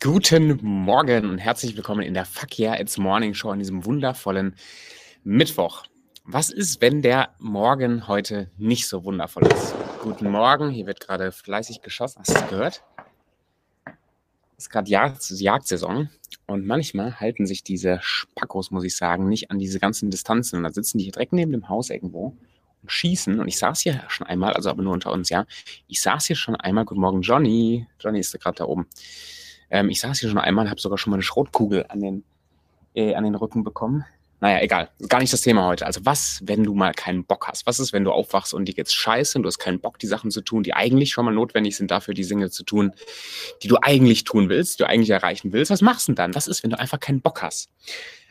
Guten Morgen und herzlich willkommen in der Fuck Yeah It's Morning Show an diesem wundervollen Mittwoch. Was ist, wenn der Morgen heute nicht so wundervoll ist? Guten Morgen, hier wird gerade fleißig geschossen. Hast du es gehört? Es ist gerade Jagd Jagdsaison und manchmal halten sich diese Spackos, muss ich sagen, nicht an diese ganzen Distanzen. Und dann sitzen die hier direkt neben dem Haus irgendwo schießen. Und ich saß hier schon einmal, also aber nur unter uns, ja. Ich saß hier schon einmal, guten Morgen, Johnny. Johnny ist gerade da oben. Ähm, ich saß hier schon einmal und habe sogar schon mal eine Schrotkugel an den, äh, an den Rücken bekommen. Naja, egal. Gar nicht das Thema heute. Also was, wenn du mal keinen Bock hast? Was ist, wenn du aufwachst und dir geht's scheiße und du hast keinen Bock, die Sachen zu tun, die eigentlich schon mal notwendig sind, dafür die Dinge zu tun, die du eigentlich tun willst, die du eigentlich erreichen willst? Was machst du denn dann? Was ist, wenn du einfach keinen Bock hast?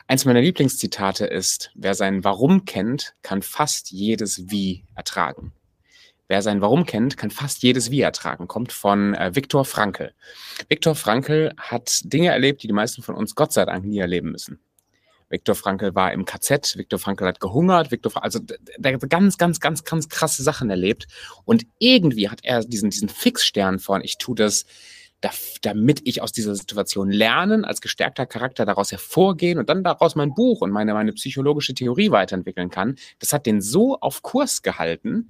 Eins meiner Lieblingszitate ist, wer sein Warum kennt, kann fast jedes Wie ertragen. Wer sein Warum kennt, kann fast jedes Wie ertragen. Kommt von äh, Viktor Frankl. Viktor Frankl hat Dinge erlebt, die die meisten von uns Gott sei Dank nie erleben müssen. Viktor Frankl war im KZ, Viktor Frankl hat gehungert, Viktor also der hat ganz, ganz, ganz, ganz krasse Sachen erlebt. Und irgendwie hat er diesen, diesen Fixstern von, ich tue das, damit ich aus dieser Situation lernen, als gestärkter Charakter daraus hervorgehen und dann daraus mein Buch und meine, meine psychologische Theorie weiterentwickeln kann. Das hat den so auf Kurs gehalten,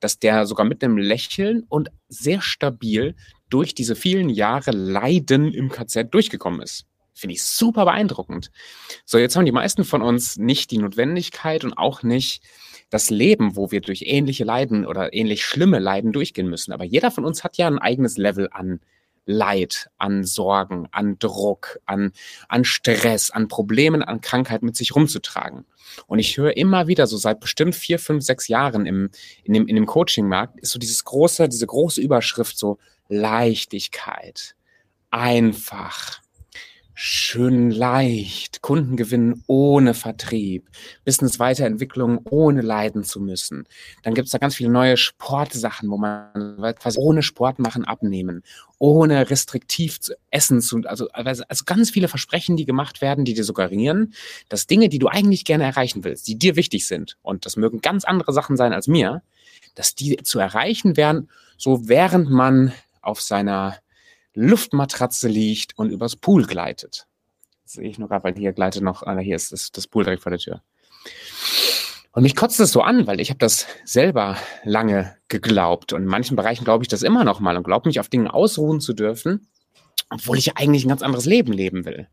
dass der sogar mit einem Lächeln und sehr stabil durch diese vielen Jahre Leiden im KZ durchgekommen ist. Finde ich super beeindruckend. So, jetzt haben die meisten von uns nicht die Notwendigkeit und auch nicht das Leben, wo wir durch ähnliche Leiden oder ähnlich schlimme Leiden durchgehen müssen. Aber jeder von uns hat ja ein eigenes Level an Leid, an Sorgen, an Druck, an, an Stress, an Problemen, an Krankheit mit sich rumzutragen. Und ich höre immer wieder, so seit bestimmt vier, fünf, sechs Jahren im, in dem, in dem Coaching-Markt, ist so dieses große, diese große Überschrift, so Leichtigkeit, einfach, schön leicht, Kunden gewinnen ohne Vertrieb, Business-Weiterentwicklung ohne leiden zu müssen. Dann gibt es da ganz viele neue Sportsachen, wo man quasi ohne Sport machen abnehmen, ohne restriktiv zu essen zu, also, also ganz viele Versprechen, die gemacht werden, die dir suggerieren, dass Dinge, die du eigentlich gerne erreichen willst, die dir wichtig sind, und das mögen ganz andere Sachen sein als mir, dass die zu erreichen werden, so während man auf seiner Luftmatratze liegt und übers Pool gleitet. Das sehe ich nur gerade, weil hier gleitet noch, ah, hier ist das, das Pool direkt vor der Tür. Und mich kotzt das so an, weil ich habe das selber lange geglaubt und in manchen Bereichen glaube ich das immer noch mal und glaube mich auf Dinge ausruhen zu dürfen, obwohl ich eigentlich ein ganz anderes Leben leben will.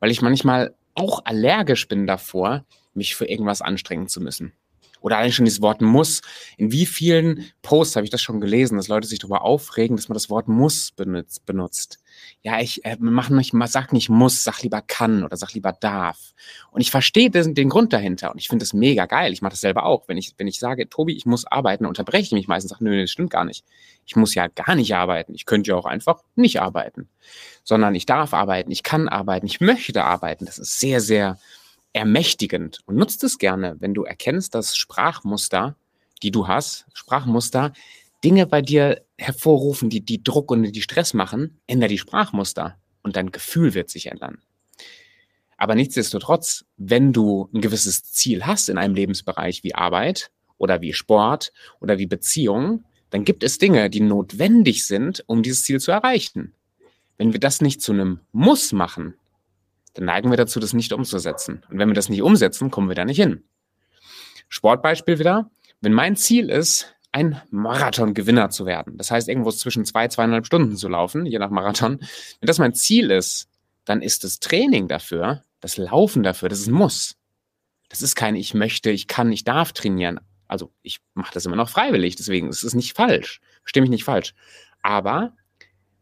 Weil ich manchmal auch allergisch bin davor, mich für irgendwas anstrengen zu müssen oder allein schon dieses Wort muss. In wie vielen Posts habe ich das schon gelesen, dass Leute sich darüber aufregen, dass man das Wort muss benutzt. benutzt. Ja, ich äh, mach nicht, sag nicht muss, sag lieber kann oder sag lieber darf. Und ich verstehe den, den Grund dahinter und ich finde das mega geil. Ich mache das selber auch. Wenn ich, wenn ich sage, Tobi, ich muss arbeiten, unterbreche ich mich meistens, sage, nö, das stimmt gar nicht. Ich muss ja gar nicht arbeiten. Ich könnte ja auch einfach nicht arbeiten. Sondern ich darf arbeiten, ich kann arbeiten, ich möchte arbeiten. Das ist sehr, sehr ermächtigend und nutzt es gerne, wenn du erkennst, dass Sprachmuster, die du hast, Sprachmuster, Dinge bei dir hervorrufen, die, die Druck und die Stress machen, ändere die Sprachmuster und dein Gefühl wird sich ändern. Aber nichtsdestotrotz, wenn du ein gewisses Ziel hast in einem Lebensbereich wie Arbeit oder wie Sport oder wie Beziehung, dann gibt es Dinge, die notwendig sind, um dieses Ziel zu erreichen. Wenn wir das nicht zu einem Muss machen, dann neigen wir dazu, das nicht umzusetzen. Und wenn wir das nicht umsetzen, kommen wir da nicht hin. Sportbeispiel wieder. Wenn mein Ziel ist, ein Marathon-Gewinner zu werden, das heißt, irgendwo zwischen zwei, zweieinhalb Stunden zu laufen, je nach Marathon, wenn das mein Ziel ist, dann ist das Training dafür, das Laufen dafür, das ist ein Muss. Das ist kein Ich möchte, ich kann, ich darf trainieren. Also ich mache das immer noch freiwillig, deswegen ist es nicht falsch. Verstehe mich nicht falsch. Aber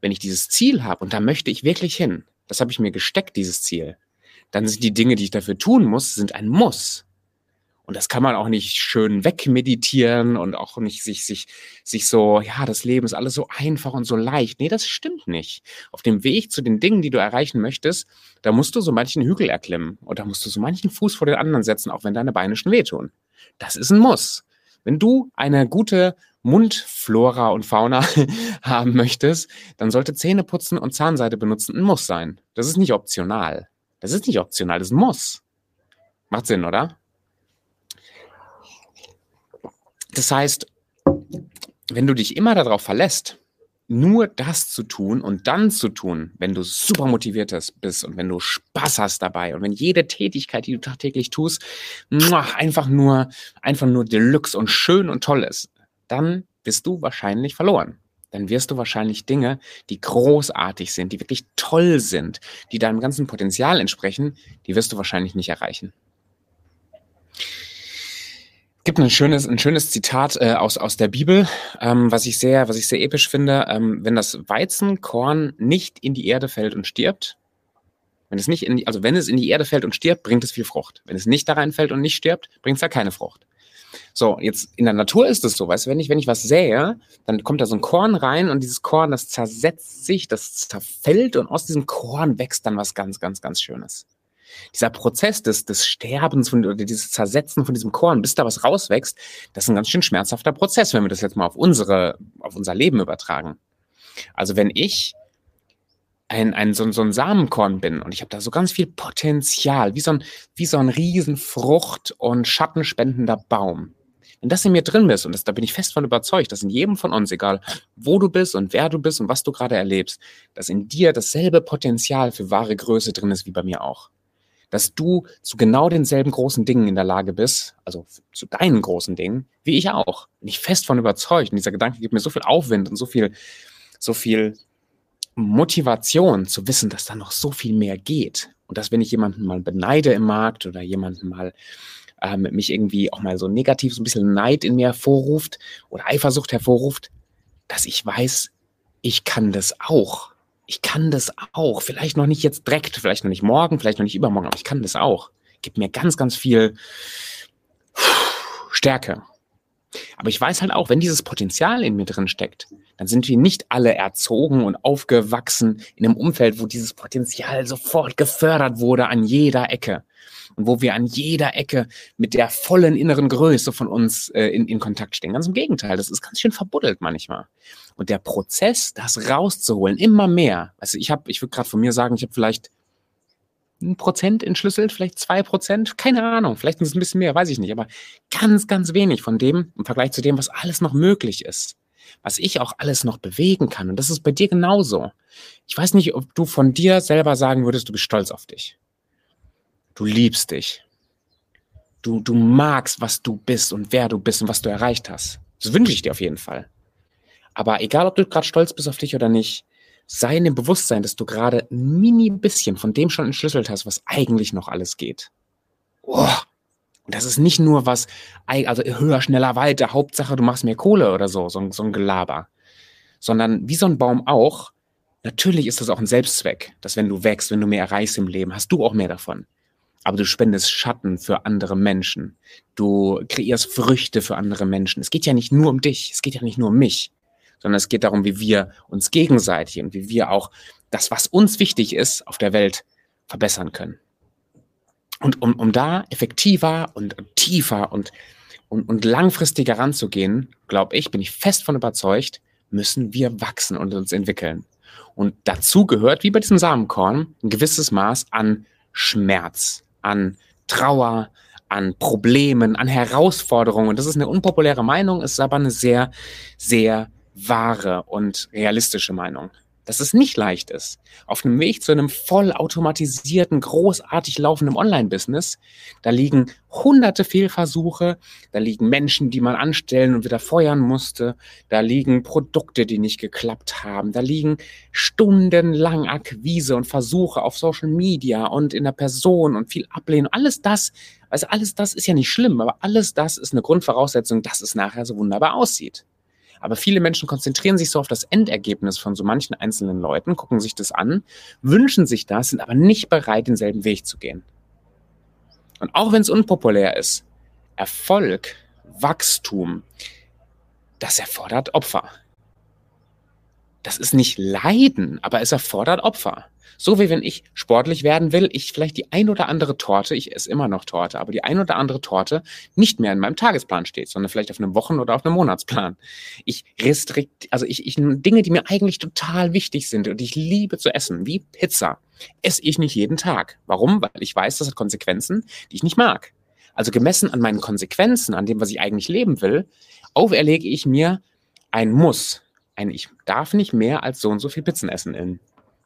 wenn ich dieses Ziel habe und da möchte ich wirklich hin, das habe ich mir gesteckt, dieses Ziel. Dann sind die Dinge, die ich dafür tun muss, sind ein Muss. Und das kann man auch nicht schön wegmeditieren und auch nicht sich, sich, sich so, ja, das Leben ist alles so einfach und so leicht. Nee, das stimmt nicht. Auf dem Weg zu den Dingen, die du erreichen möchtest, da musst du so manchen Hügel erklimmen und da musst du so manchen Fuß vor den anderen setzen, auch wenn deine Beine schon wehtun. Das ist ein Muss. Wenn du eine gute Mundflora und Fauna haben möchtest, dann sollte Zähneputzen und Zahnseide benutzen ein Muss sein. Das ist nicht optional. Das ist nicht optional, das ist ein Muss. Macht Sinn, oder? Das heißt, wenn du dich immer darauf verlässt, nur das zu tun und dann zu tun, wenn du super motiviert bist und wenn du Spaß hast dabei und wenn jede Tätigkeit, die du tagtäglich tust, einfach nur, einfach nur Deluxe und schön und toll ist, dann bist du wahrscheinlich verloren. Dann wirst du wahrscheinlich Dinge, die großartig sind, die wirklich toll sind, die deinem ganzen Potenzial entsprechen, die wirst du wahrscheinlich nicht erreichen gibt ein schönes, ein schönes Zitat äh, aus, aus der Bibel, ähm, was ich sehr, was ich sehr episch finde. Ähm, wenn das Weizenkorn nicht in die Erde fällt und stirbt, wenn es nicht in die, also wenn es in die Erde fällt und stirbt, bringt es viel Frucht. Wenn es nicht da reinfällt und nicht stirbt, bringt es ja keine Frucht. So, jetzt in der Natur ist es so, weißt du, wenn ich, wenn ich was sähe, dann kommt da so ein Korn rein und dieses Korn, das zersetzt sich, das zerfällt und aus diesem Korn wächst dann was ganz, ganz, ganz Schönes dieser Prozess des, des Sterbens von, oder dieses Zersetzen von diesem Korn, bis da was rauswächst, das ist ein ganz schön schmerzhafter Prozess, wenn wir das jetzt mal auf unsere, auf unser Leben übertragen. Also wenn ich ein, ein, so, so ein Samenkorn bin und ich habe da so ganz viel Potenzial, wie so ein, wie so ein riesen Frucht- und schattenspendender Baum. Wenn das in mir drin ist, und das, da bin ich fest von überzeugt, dass in jedem von uns, egal wo du bist und wer du bist und was du gerade erlebst, dass in dir dasselbe Potenzial für wahre Größe drin ist wie bei mir auch dass du zu genau denselben großen Dingen in der Lage bist, also zu deinen großen Dingen, wie ich auch. Bin ich fest von überzeugt. Und dieser Gedanke gibt mir so viel Aufwind und so viel, so viel Motivation zu wissen, dass da noch so viel mehr geht. Und dass wenn ich jemanden mal beneide im Markt oder jemanden mal ähm, mich irgendwie auch mal so negativ so ein bisschen Neid in mir hervorruft oder Eifersucht hervorruft, dass ich weiß, ich kann das auch ich kann das auch. Vielleicht noch nicht jetzt direkt, vielleicht noch nicht morgen, vielleicht noch nicht übermorgen, aber ich kann das auch. Gibt mir ganz, ganz viel Stärke. Aber ich weiß halt auch, wenn dieses Potenzial in mir drin steckt, dann sind wir nicht alle erzogen und aufgewachsen in einem Umfeld, wo dieses Potenzial sofort gefördert wurde an jeder Ecke und wo wir an jeder Ecke mit der vollen inneren Größe von uns äh, in, in Kontakt stehen. Ganz im Gegenteil, das ist ganz schön verbuddelt manchmal. Und der Prozess, das rauszuholen, immer mehr. Also ich habe, ich würde gerade von mir sagen, ich habe vielleicht ein Prozent entschlüsselt, vielleicht zwei Prozent, keine Ahnung, vielleicht ist es ein bisschen mehr, weiß ich nicht, aber ganz, ganz wenig von dem im Vergleich zu dem, was alles noch möglich ist, was ich auch alles noch bewegen kann. Und das ist bei dir genauso. Ich weiß nicht, ob du von dir selber sagen würdest, du bist stolz auf dich. Du liebst dich. Du, du magst, was du bist und wer du bist und was du erreicht hast. Das wünsche ich dir auf jeden Fall. Aber egal, ob du gerade stolz bist auf dich oder nicht, sei in dem Bewusstsein, dass du gerade ein mini bisschen von dem schon entschlüsselt hast, was eigentlich noch alles geht. Oh. Und das ist nicht nur was, also höher, schneller, weiter, Hauptsache du machst mehr Kohle oder so, so, so ein Gelaber. Sondern wie so ein Baum auch, natürlich ist das auch ein Selbstzweck, dass wenn du wächst, wenn du mehr erreichst im Leben, hast du auch mehr davon aber du spendest Schatten für andere Menschen. Du kreierst Früchte für andere Menschen. Es geht ja nicht nur um dich, es geht ja nicht nur um mich, sondern es geht darum, wie wir uns gegenseitig und wie wir auch das, was uns wichtig ist, auf der Welt verbessern können. Und um, um da effektiver und tiefer und, und, und langfristiger ranzugehen, glaube ich, bin ich fest von überzeugt, müssen wir wachsen und uns entwickeln. Und dazu gehört, wie bei diesem Samenkorn, ein gewisses Maß an Schmerz an Trauer, an Problemen, an Herausforderungen. Und das ist eine unpopuläre Meinung, ist aber eine sehr, sehr wahre und realistische Meinung dass es nicht leicht ist. Auf dem Weg zu einem vollautomatisierten, großartig laufenden Online-Business, da liegen hunderte Fehlversuche, da liegen Menschen, die man anstellen und wieder feuern musste, da liegen Produkte, die nicht geklappt haben, da liegen stundenlang Akquise und Versuche auf Social Media und in der Person und viel Ablehnung. Alles das, also alles das ist ja nicht schlimm, aber alles das ist eine Grundvoraussetzung, dass es nachher so wunderbar aussieht. Aber viele Menschen konzentrieren sich so auf das Endergebnis von so manchen einzelnen Leuten, gucken sich das an, wünschen sich das, sind aber nicht bereit, denselben Weg zu gehen. Und auch wenn es unpopulär ist, Erfolg, Wachstum, das erfordert Opfer. Das ist nicht Leiden, aber es erfordert Opfer. So wie wenn ich sportlich werden will, ich vielleicht die ein oder andere Torte, ich esse immer noch Torte, aber die ein oder andere Torte nicht mehr in meinem Tagesplan steht, sondern vielleicht auf einem Wochen- oder auf einem Monatsplan. Ich restrikt, also ich, ich Dinge, die mir eigentlich total wichtig sind und ich liebe zu essen, wie Pizza, esse ich nicht jeden Tag. Warum? Weil ich weiß, das hat Konsequenzen, die ich nicht mag. Also gemessen an meinen Konsequenzen, an dem, was ich eigentlich leben will, auferlege ich mir ein Muss ein, ich darf nicht mehr als so und so viel Pizzen essen in,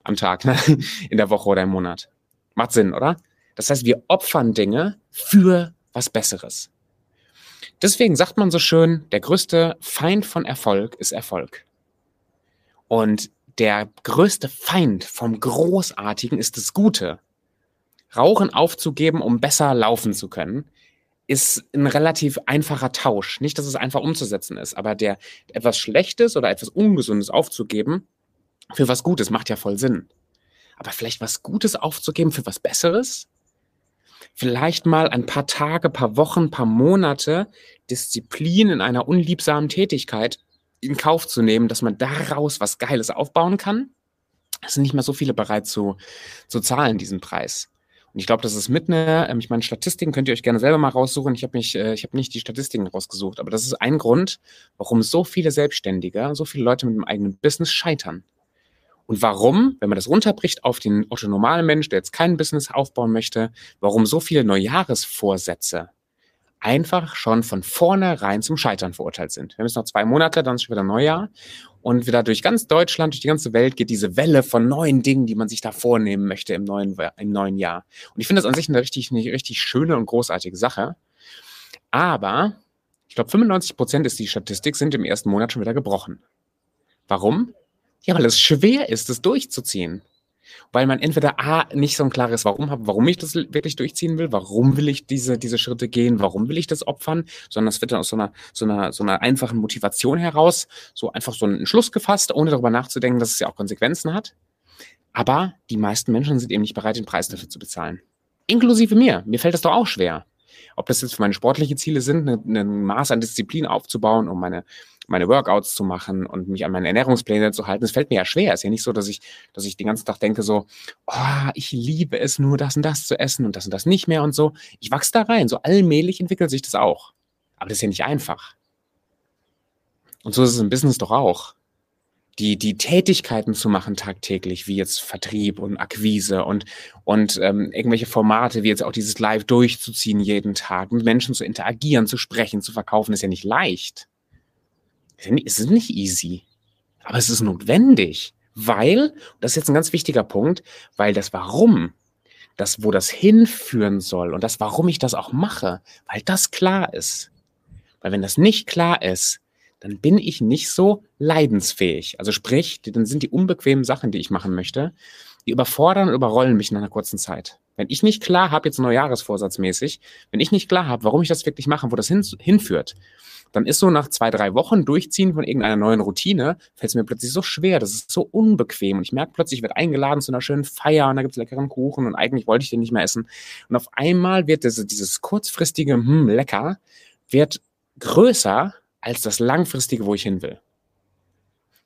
am Tag, ne? in der Woche oder im Monat. Macht Sinn, oder? Das heißt, wir opfern Dinge für was Besseres. Deswegen sagt man so schön, der größte Feind von Erfolg ist Erfolg. Und der größte Feind vom Großartigen ist das Gute. Rauchen aufzugeben, um besser laufen zu können, ist ein relativ einfacher Tausch. Nicht, dass es einfach umzusetzen ist, aber der etwas Schlechtes oder etwas Ungesundes aufzugeben für was Gutes macht ja voll Sinn. Aber vielleicht was Gutes aufzugeben für was Besseres? Vielleicht mal ein paar Tage, paar Wochen, paar Monate Disziplin in einer unliebsamen Tätigkeit in Kauf zu nehmen, dass man daraus was Geiles aufbauen kann? Es sind nicht mehr so viele bereit zu, zu zahlen, diesen Preis. Und ich glaube, das ist mit einer, ähm, ich meine, Statistiken könnt ihr euch gerne selber mal raussuchen. Ich habe mich, äh, ich habe nicht die Statistiken rausgesucht, aber das ist ein Grund, warum so viele Selbstständige, so viele Leute mit einem eigenen Business scheitern. Und warum, wenn man das runterbricht auf den Otto normalen Mensch, der jetzt kein Business aufbauen möchte, warum so viele Neujahresvorsätze einfach schon von vornherein zum Scheitern verurteilt sind. Wir haben jetzt noch zwei Monate, dann ist schon wieder Neujahr. Und wieder durch ganz Deutschland, durch die ganze Welt geht diese Welle von neuen Dingen, die man sich da vornehmen möchte im neuen, im neuen Jahr. Und ich finde das an sich eine richtig, eine richtig schöne und großartige Sache. Aber ich glaube, 95 Prozent ist die Statistik, sind im ersten Monat schon wieder gebrochen. Warum? Ja, weil es schwer ist, es durchzuziehen weil man entweder A, nicht so ein klares Warum hat, warum ich das wirklich durchziehen will, warum will ich diese, diese Schritte gehen, warum will ich das opfern, sondern es wird dann aus so einer, so einer, so einer einfachen Motivation heraus so einfach so einen Schluss gefasst, ohne darüber nachzudenken, dass es ja auch Konsequenzen hat. Aber die meisten Menschen sind eben nicht bereit, den Preis dafür zu bezahlen. Inklusive mir. Mir fällt das doch auch schwer. Ob das jetzt für meine sportliche Ziele sind, ein Maß an Disziplin aufzubauen, um meine meine Workouts zu machen und mich an meine Ernährungspläne zu halten. Das fällt mir ja schwer. Es ist ja nicht so, dass ich, dass ich den ganzen Tag denke so, oh, ich liebe es nur, das und das zu essen und das und das nicht mehr und so. Ich wachse da rein. So allmählich entwickelt sich das auch. Aber das ist ja nicht einfach. Und so ist es im Business doch auch. Die, die Tätigkeiten zu machen tagtäglich, wie jetzt Vertrieb und Akquise und, und ähm, irgendwelche Formate, wie jetzt auch dieses Live durchzuziehen jeden Tag, mit Menschen zu interagieren, zu sprechen, zu verkaufen, ist ja nicht leicht. Es ist nicht easy, aber es ist notwendig, weil, das ist jetzt ein ganz wichtiger Punkt, weil das Warum, das, wo das hinführen soll und das, warum ich das auch mache, weil das klar ist. Weil wenn das nicht klar ist, dann bin ich nicht so leidensfähig. Also sprich, dann sind die unbequemen Sachen, die ich machen möchte, die überfordern und überrollen mich nach einer kurzen Zeit. Wenn ich nicht klar habe, jetzt Neujahresvorsatzmäßig, wenn ich nicht klar habe, warum ich das wirklich mache, wo das hin, hinführt, dann ist so nach zwei, drei Wochen Durchziehen von irgendeiner neuen Routine, fällt es mir plötzlich so schwer, das ist so unbequem und ich merke plötzlich, ich werde eingeladen zu einer schönen Feier und da gibt es leckeren Kuchen und eigentlich wollte ich den nicht mehr essen. Und auf einmal wird diese, dieses kurzfristige, hm, lecker, wird größer als das langfristige, wo ich hin will.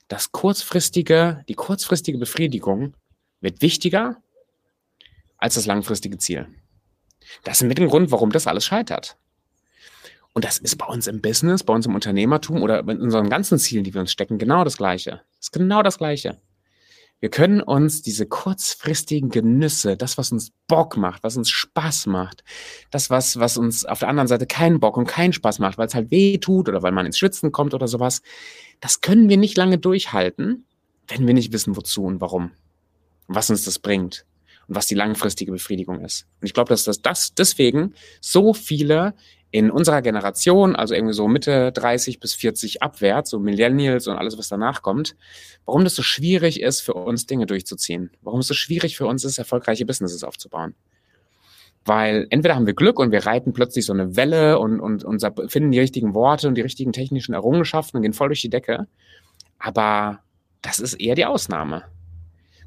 Das kurzfristige, die kurzfristige Befriedigung wird wichtiger als das langfristige Ziel. Das ist mit dem Grund, warum das alles scheitert. Und das ist bei uns im Business, bei uns im Unternehmertum oder in unseren ganzen Zielen, die wir uns stecken, genau das Gleiche. Das ist genau das Gleiche. Wir können uns diese kurzfristigen Genüsse, das, was uns Bock macht, was uns Spaß macht, das, was, was uns auf der anderen Seite keinen Bock und keinen Spaß macht, weil es halt weh tut oder weil man ins Schwitzen kommt oder sowas, das können wir nicht lange durchhalten, wenn wir nicht wissen, wozu und warum. Was uns das bringt und was die langfristige Befriedigung ist. Und ich glaube, dass das, das deswegen so viele in unserer Generation, also irgendwie so Mitte 30 bis 40 abwärts, so Millennials und alles, was danach kommt, warum das so schwierig ist für uns, Dinge durchzuziehen. Warum es so schwierig für uns ist, erfolgreiche Businesses aufzubauen. Weil entweder haben wir Glück und wir reiten plötzlich so eine Welle und, und, und finden die richtigen Worte und die richtigen technischen Errungenschaften und gehen voll durch die Decke. Aber das ist eher die Ausnahme.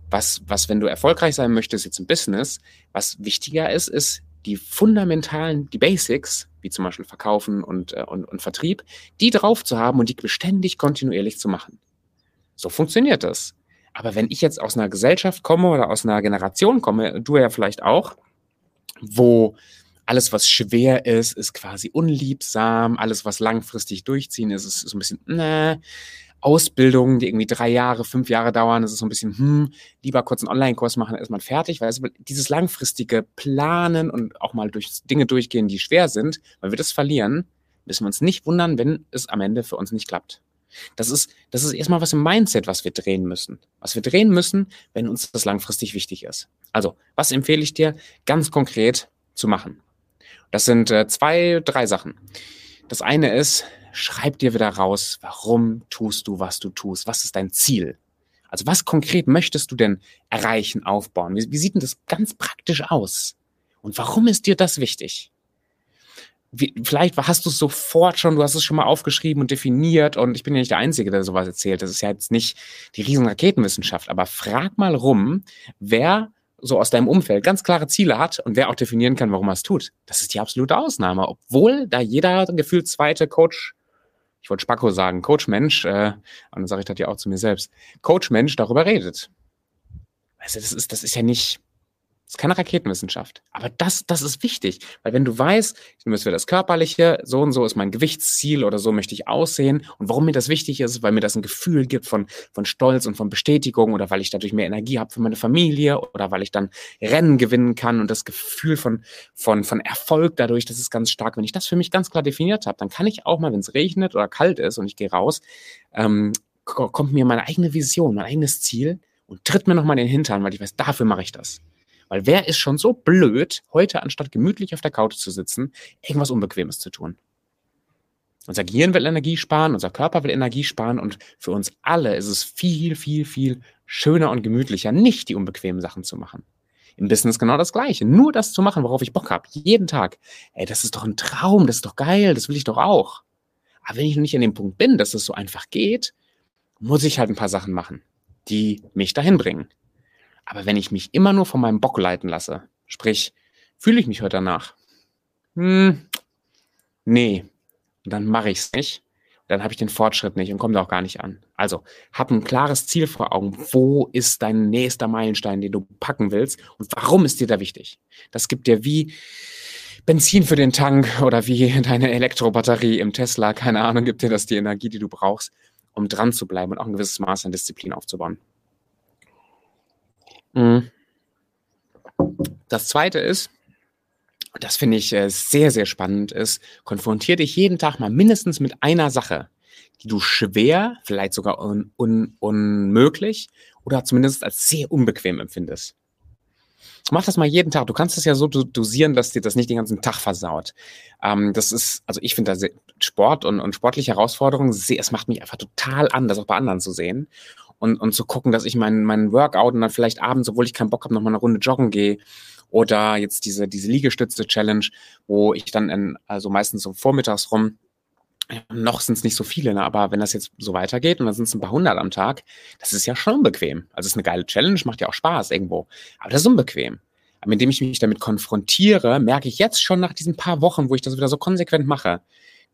Was, was, wenn du erfolgreich sein möchtest jetzt im Business, was wichtiger ist, ist die fundamentalen, die Basics, wie zum Beispiel Verkaufen und, äh, und, und Vertrieb, die drauf zu haben und die beständig kontinuierlich zu machen. So funktioniert das. Aber wenn ich jetzt aus einer Gesellschaft komme oder aus einer Generation komme, du ja vielleicht auch, wo alles, was schwer ist, ist quasi unliebsam, alles, was langfristig durchziehen ist, ist, ist ein bisschen, ne, Ausbildungen, die irgendwie drei Jahre, fünf Jahre dauern, das ist so ein bisschen, hm, lieber kurz einen Online-Kurs machen, dann ist man fertig, weil es, dieses langfristige Planen und auch mal durch Dinge durchgehen, die schwer sind, weil wir das verlieren, müssen wir uns nicht wundern, wenn es am Ende für uns nicht klappt. Das ist, das ist erstmal was im Mindset, was wir drehen müssen. Was wir drehen müssen, wenn uns das langfristig wichtig ist. Also, was empfehle ich dir ganz konkret zu machen? Das sind äh, zwei, drei Sachen. Das eine ist, schreib dir wieder raus, warum tust du, was du tust? Was ist dein Ziel? Also was konkret möchtest du denn erreichen, aufbauen? Wie, wie sieht denn das ganz praktisch aus? Und warum ist dir das wichtig? Wie, vielleicht hast du es sofort schon, du hast es schon mal aufgeschrieben und definiert und ich bin ja nicht der Einzige, der sowas erzählt. Das ist ja jetzt nicht die riesen Raketenwissenschaft, aber frag mal rum, wer so aus deinem Umfeld ganz klare Ziele hat und wer auch definieren kann, warum er es tut. Das ist die absolute Ausnahme, obwohl da jeder gefühlt zweite Coach, ich wollte Spacko sagen, Coach Mensch, äh, und dann sage ich das ja auch zu mir selbst, Coach Mensch darüber redet. Also das ist, das ist ja nicht, das ist keine Raketenwissenschaft. Aber das, das ist wichtig, weil wenn du weißt, ich nehme es für das Körperliche, so und so ist mein Gewichtsziel oder so möchte ich aussehen und warum mir das wichtig ist, weil mir das ein Gefühl gibt von, von Stolz und von Bestätigung oder weil ich dadurch mehr Energie habe für meine Familie oder weil ich dann Rennen gewinnen kann und das Gefühl von, von, von Erfolg dadurch, das ist ganz stark. Wenn ich das für mich ganz klar definiert habe, dann kann ich auch mal, wenn es regnet oder kalt ist und ich gehe raus, ähm, kommt mir meine eigene Vision, mein eigenes Ziel und tritt mir nochmal in den Hintern, weil ich weiß, dafür mache ich das. Weil wer ist schon so blöd, heute anstatt gemütlich auf der Couch zu sitzen, irgendwas Unbequemes zu tun? Unser Gehirn will Energie sparen, unser Körper will Energie sparen und für uns alle ist es viel, viel, viel schöner und gemütlicher, nicht die unbequemen Sachen zu machen. Im Business genau das Gleiche. Nur das zu machen, worauf ich Bock habe. Jeden Tag. Ey, das ist doch ein Traum, das ist doch geil, das will ich doch auch. Aber wenn ich noch nicht an dem Punkt bin, dass es so einfach geht, muss ich halt ein paar Sachen machen, die mich dahin bringen. Aber wenn ich mich immer nur von meinem Bock leiten lasse, sprich, fühle ich mich heute danach? Hm, nee. Und dann mache ich es nicht. Dann habe ich den Fortschritt nicht und komme da auch gar nicht an. Also, hab ein klares Ziel vor Augen. Wo ist dein nächster Meilenstein, den du packen willst? Und warum ist dir da wichtig? Das gibt dir wie Benzin für den Tank oder wie deine Elektrobatterie im Tesla. Keine Ahnung, gibt dir das die Energie, die du brauchst, um dran zu bleiben und auch ein gewisses Maß an Disziplin aufzubauen. Mhm. Das zweite ist, das finde ich äh, sehr, sehr spannend, ist, konfrontier dich jeden Tag mal mindestens mit einer Sache, die du schwer, vielleicht sogar un un unmöglich oder zumindest als sehr unbequem empfindest. Mach das mal jeden Tag. Du kannst es ja so dosieren, dass dir das nicht den ganzen Tag versaut. Ähm, das ist, also ich finde da Sport und, und sportliche Herausforderungen, sehr, es macht mich einfach total an, das auch bei anderen zu sehen und, und zu gucken, dass ich meinen mein Workout und dann vielleicht abends, obwohl ich keinen Bock habe, nochmal eine Runde joggen gehe. Oder jetzt diese, diese Liegestütze-Challenge, wo ich dann, in, also meistens so vormittags rum, noch sind es nicht so viele, ne? aber wenn das jetzt so weitergeht und dann sind es ein paar hundert am Tag, das ist ja schon unbequem. Also es ist eine geile Challenge, macht ja auch Spaß irgendwo, aber das ist unbequem. Aber indem ich mich damit konfrontiere, merke ich jetzt schon nach diesen paar Wochen, wo ich das wieder so konsequent mache,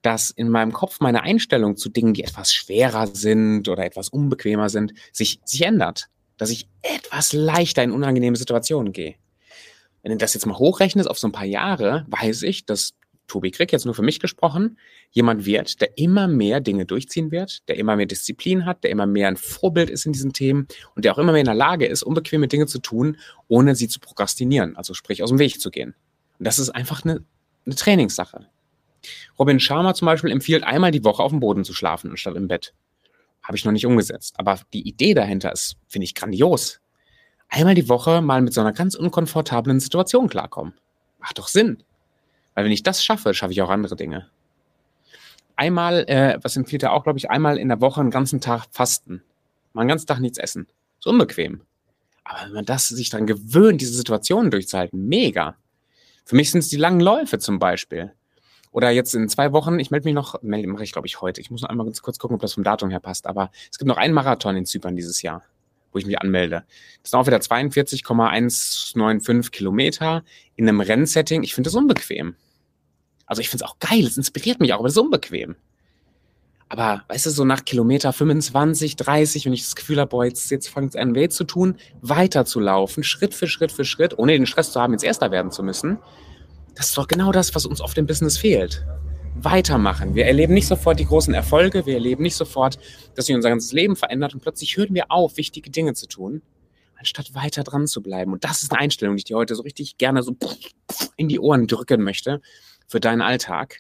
dass in meinem Kopf meine Einstellung zu Dingen, die etwas schwerer sind oder etwas unbequemer sind, sich, sich ändert. Dass ich etwas leichter in unangenehme Situationen gehe. Wenn du das jetzt mal hochrechnest auf so ein paar Jahre, weiß ich, dass Tobi Krieg, jetzt nur für mich gesprochen, jemand wird, der immer mehr Dinge durchziehen wird, der immer mehr Disziplin hat, der immer mehr ein Vorbild ist in diesen Themen und der auch immer mehr in der Lage ist, unbequeme Dinge zu tun, ohne sie zu prokrastinieren, also sprich aus dem Weg zu gehen. Und das ist einfach eine, eine Trainingssache. Robin Sharma zum Beispiel empfiehlt, einmal die Woche auf dem Boden zu schlafen, anstatt im Bett. Habe ich noch nicht umgesetzt. Aber die Idee dahinter ist, finde ich, grandios. Einmal die Woche mal mit so einer ganz unkomfortablen Situation klarkommen. Macht doch Sinn. Weil wenn ich das schaffe, schaffe ich auch andere Dinge. Einmal, äh, was empfiehlt er auch, glaube ich, einmal in der Woche einen ganzen Tag fasten. Mal einen ganzen Tag nichts essen. So unbequem. Aber wenn man das sich daran gewöhnt, diese Situationen durchzuhalten, mega. Für mich sind es die langen Läufe zum Beispiel. Oder jetzt in zwei Wochen, ich melde mich noch, mache ich glaube ich heute. Ich muss noch einmal ganz kurz gucken, ob das vom Datum her passt. Aber es gibt noch einen Marathon in Zypern dieses Jahr, wo ich mich anmelde. Das sind auch wieder 42,195 Kilometer in einem Rennsetting. Ich finde das unbequem. Also ich finde es auch geil, es inspiriert mich auch, aber es ist unbequem. Aber weißt du, so nach Kilometer 25, 30, wenn ich das Gefühl habe, boah, jetzt, jetzt fängt es an weh zu tun, weiterzulaufen, Schritt für Schritt für Schritt, ohne den Stress zu haben, jetzt Erster werden zu müssen, das ist doch genau das, was uns oft im Business fehlt. Weitermachen. Wir erleben nicht sofort die großen Erfolge, wir erleben nicht sofort, dass sich unser ganzes Leben verändert und plötzlich hören wir auf, wichtige Dinge zu tun, anstatt weiter dran zu bleiben. Und das ist eine Einstellung, die ich dir heute so richtig gerne so in die Ohren drücken möchte für deinen Alltag.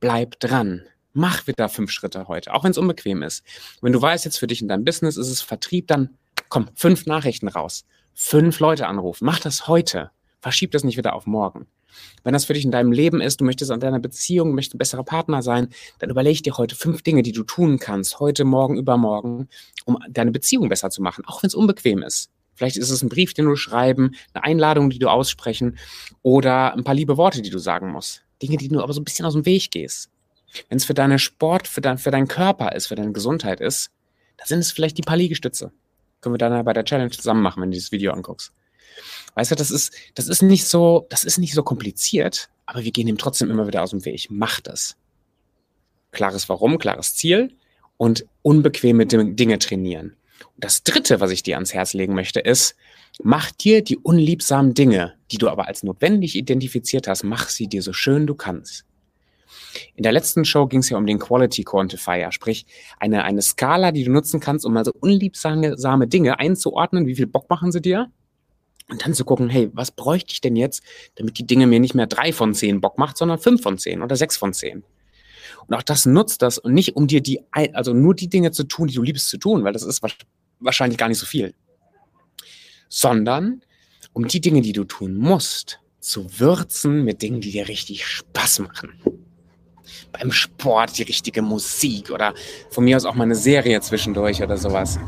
Bleib dran. Mach wieder fünf Schritte heute, auch wenn es unbequem ist. Wenn du weißt, jetzt für dich in deinem Business ist es Vertrieb, dann komm, fünf Nachrichten raus, fünf Leute anrufen. Mach das heute. Verschieb das nicht wieder auf morgen. Wenn das für dich in deinem Leben ist, du möchtest an deiner Beziehung, möchtest ein besserer Partner sein, dann überleg dir heute fünf Dinge, die du tun kannst, heute, morgen, übermorgen, um deine Beziehung besser zu machen, auch wenn es unbequem ist. Vielleicht ist es ein Brief, den du schreiben, eine Einladung, die du aussprechen oder ein paar liebe Worte, die du sagen musst. Dinge, die du aber so ein bisschen aus dem Weg gehst. Wenn es für deine Sport, für, dein, für deinen Körper ist, für deine Gesundheit ist, dann sind es vielleicht die paar Liegestütze. Können wir dann bei der Challenge zusammen machen, wenn du dieses Video anguckst. Weißt du, das ist, das ist nicht so, das ist nicht so kompliziert, aber wir gehen ihm trotzdem immer wieder aus dem Weg. Mach das. Klares Warum, klares Ziel und unbequeme Dinge trainieren. Und das dritte, was ich dir ans Herz legen möchte, ist, mach dir die unliebsamen Dinge, die du aber als notwendig identifiziert hast, mach sie dir so schön du kannst. In der letzten Show ging es ja um den Quality Quantifier, sprich eine, eine Skala, die du nutzen kannst, um also unliebsame Dinge einzuordnen. Wie viel Bock machen sie dir? Und dann zu gucken, hey, was bräuchte ich denn jetzt, damit die Dinge mir nicht mehr drei von zehn Bock macht, sondern fünf von zehn oder sechs von zehn. Und auch das nutzt das und nicht um dir die, also nur die Dinge zu tun, die du liebst zu tun, weil das ist wahrscheinlich gar nicht so viel, sondern um die Dinge, die du tun musst, zu würzen mit Dingen, die dir richtig Spaß machen. Beim Sport die richtige Musik oder von mir aus auch mal eine Serie zwischendurch oder sowas.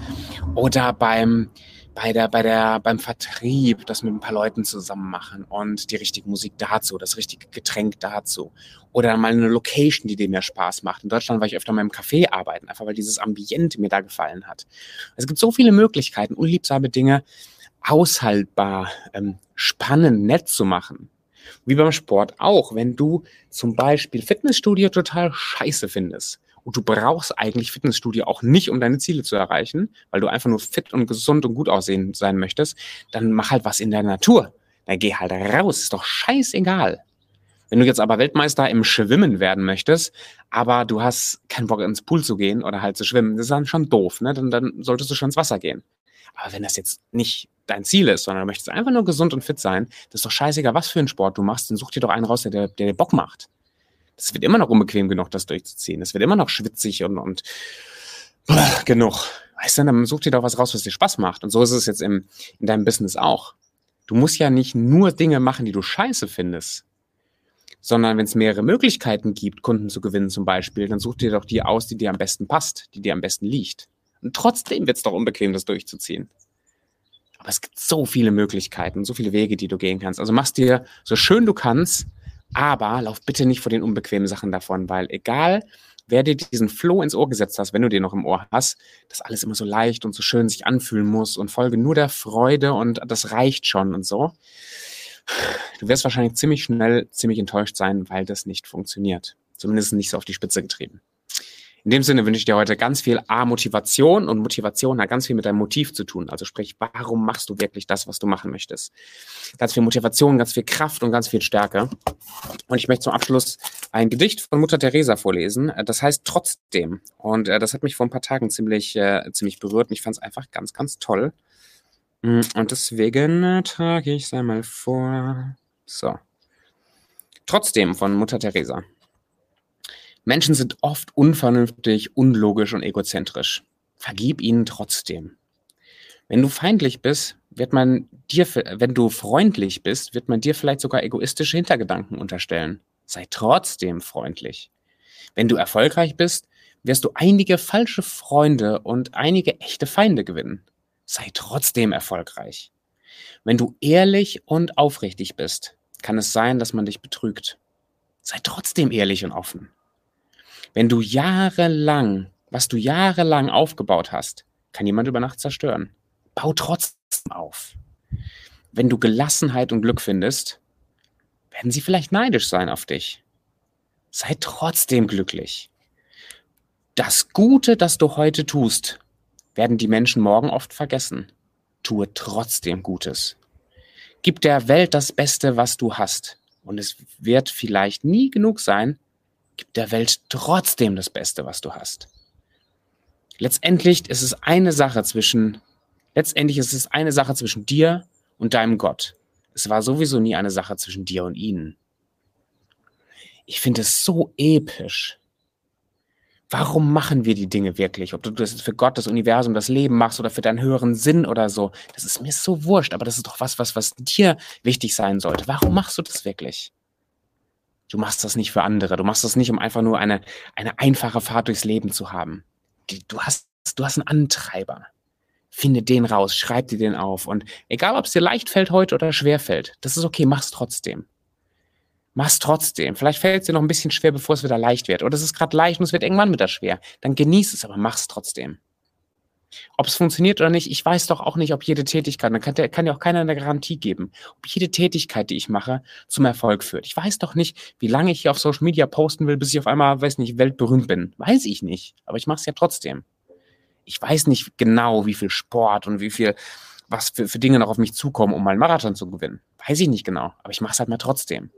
Oder beim, bei der, bei der, beim Vertrieb das mit ein paar Leuten zusammen machen und die richtige Musik dazu, das richtige Getränk dazu. Oder mal eine Location, die dir mehr Spaß macht. In Deutschland war ich öfter mal im Café arbeiten, einfach weil dieses Ambiente mir da gefallen hat. Es gibt so viele Möglichkeiten, unliebsame Dinge aushaltbar, ähm, spannend, nett zu machen. Wie beim Sport auch. Wenn du zum Beispiel Fitnessstudio total scheiße findest, und du brauchst eigentlich Fitnessstudio auch nicht, um deine Ziele zu erreichen, weil du einfach nur fit und gesund und gut aussehen sein möchtest, dann mach halt was in der Natur. Dann geh halt raus, ist doch scheißegal. Wenn du jetzt aber Weltmeister im Schwimmen werden möchtest, aber du hast keinen Bock ins Pool zu gehen oder halt zu schwimmen, das ist dann schon doof, ne? Dann, dann solltest du schon ins Wasser gehen. Aber wenn das jetzt nicht dein Ziel ist, sondern du möchtest einfach nur gesund und fit sein, das ist doch scheißegal, was für einen Sport du machst, dann such dir doch einen raus, der, der dir Bock macht es wird immer noch unbequem genug, das durchzuziehen. Es wird immer noch schwitzig und, und äh, genug. Weißt du, dann such dir doch was raus, was dir Spaß macht. Und so ist es jetzt im, in deinem Business auch. Du musst ja nicht nur Dinge machen, die du scheiße findest, sondern wenn es mehrere Möglichkeiten gibt, Kunden zu gewinnen zum Beispiel, dann such dir doch die aus, die dir am besten passt, die dir am besten liegt. Und trotzdem wird es doch unbequem, das durchzuziehen. Aber es gibt so viele Möglichkeiten, so viele Wege, die du gehen kannst. Also machst dir so schön du kannst aber lauf bitte nicht vor den unbequemen Sachen davon, weil egal, wer dir diesen Flow ins Ohr gesetzt hast, wenn du den noch im Ohr hast, dass alles immer so leicht und so schön sich anfühlen muss und folge nur der Freude und das reicht schon und so. Du wirst wahrscheinlich ziemlich schnell ziemlich enttäuscht sein, weil das nicht funktioniert. Zumindest nicht so auf die Spitze getrieben. In dem Sinne wünsche ich dir heute ganz viel A-Motivation und Motivation hat ganz viel mit deinem Motiv zu tun. Also sprich, warum machst du wirklich das, was du machen möchtest? Ganz viel Motivation, ganz viel Kraft und ganz viel Stärke. Und ich möchte zum Abschluss ein Gedicht von Mutter Teresa vorlesen. Das heißt trotzdem. Und äh, das hat mich vor ein paar Tagen ziemlich, äh, ziemlich berührt und ich fand es einfach ganz, ganz toll. Mm, und deswegen trage ich es einmal vor. So. Trotzdem von Mutter Teresa. Menschen sind oft unvernünftig, unlogisch und egozentrisch. Vergib ihnen trotzdem. Wenn du feindlich bist, wird man dir, wenn du freundlich bist, wird man dir vielleicht sogar egoistische Hintergedanken unterstellen. Sei trotzdem freundlich. Wenn du erfolgreich bist, wirst du einige falsche Freunde und einige echte Feinde gewinnen. Sei trotzdem erfolgreich. Wenn du ehrlich und aufrichtig bist, kann es sein, dass man dich betrügt. Sei trotzdem ehrlich und offen. Wenn du jahrelang, was du jahrelang aufgebaut hast, kann jemand über Nacht zerstören. Bau trotzdem auf. Wenn du Gelassenheit und Glück findest, werden sie vielleicht neidisch sein auf dich. Sei trotzdem glücklich. Das Gute, das du heute tust, werden die Menschen morgen oft vergessen. Tue trotzdem Gutes. Gib der Welt das Beste, was du hast. Und es wird vielleicht nie genug sein, Gib der Welt trotzdem das Beste, was du hast. Letztendlich ist es eine Sache zwischen, letztendlich ist es eine Sache zwischen dir und deinem Gott. Es war sowieso nie eine Sache zwischen dir und ihnen. Ich finde es so episch, Warum machen wir die Dinge wirklich? Ob du das für Gott, das Universum, das Leben machst oder für deinen höheren Sinn oder so, das ist mir so wurscht, aber das ist doch was, was, was dir wichtig sein sollte. Warum machst du das wirklich? Du machst das nicht für andere. Du machst das nicht, um einfach nur eine, eine einfache Fahrt durchs Leben zu haben. Du hast, du hast einen Antreiber. Finde den raus, schreib dir den auf. Und egal, ob es dir leicht fällt heute oder schwer fällt, das ist okay, mach's trotzdem mach's trotzdem. Vielleicht fällt es dir noch ein bisschen schwer, bevor es wieder leicht wird. Oder es ist gerade leicht und es wird irgendwann wieder schwer. Dann genieß es, aber mach's trotzdem. Ob es funktioniert oder nicht, ich weiß doch auch nicht, ob jede Tätigkeit, dann kann, der, kann ja auch keiner eine Garantie geben, ob jede Tätigkeit, die ich mache, zum Erfolg führt. Ich weiß doch nicht, wie lange ich hier auf Social Media posten will, bis ich auf einmal, weiß nicht, weltberühmt bin. Weiß ich nicht. Aber ich mache es ja trotzdem. Ich weiß nicht genau, wie viel Sport und wie viel, was für, für Dinge noch auf mich zukommen, um mal einen Marathon zu gewinnen. Weiß ich nicht genau. Aber ich mache es halt mal trotzdem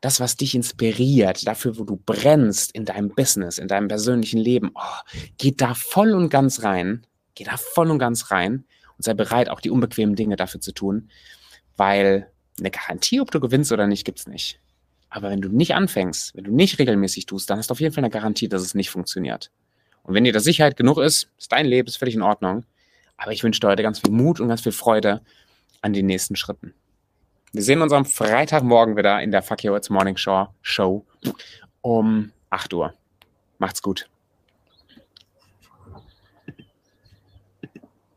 das, was dich inspiriert, dafür, wo du brennst in deinem Business, in deinem persönlichen Leben, oh, geht da voll und ganz rein, geh da voll und ganz rein und sei bereit, auch die unbequemen Dinge dafür zu tun, weil eine Garantie, ob du gewinnst oder nicht, gibt's nicht. Aber wenn du nicht anfängst, wenn du nicht regelmäßig tust, dann hast du auf jeden Fall eine Garantie, dass es nicht funktioniert. Und wenn dir das Sicherheit genug ist, ist dein Leben, ist völlig in Ordnung. Aber ich wünsche dir heute ganz viel Mut und ganz viel Freude an den nächsten Schritten. Wir sehen uns am Freitagmorgen wieder in der Fuck You It's Morning Show um 8 Uhr. Macht's gut.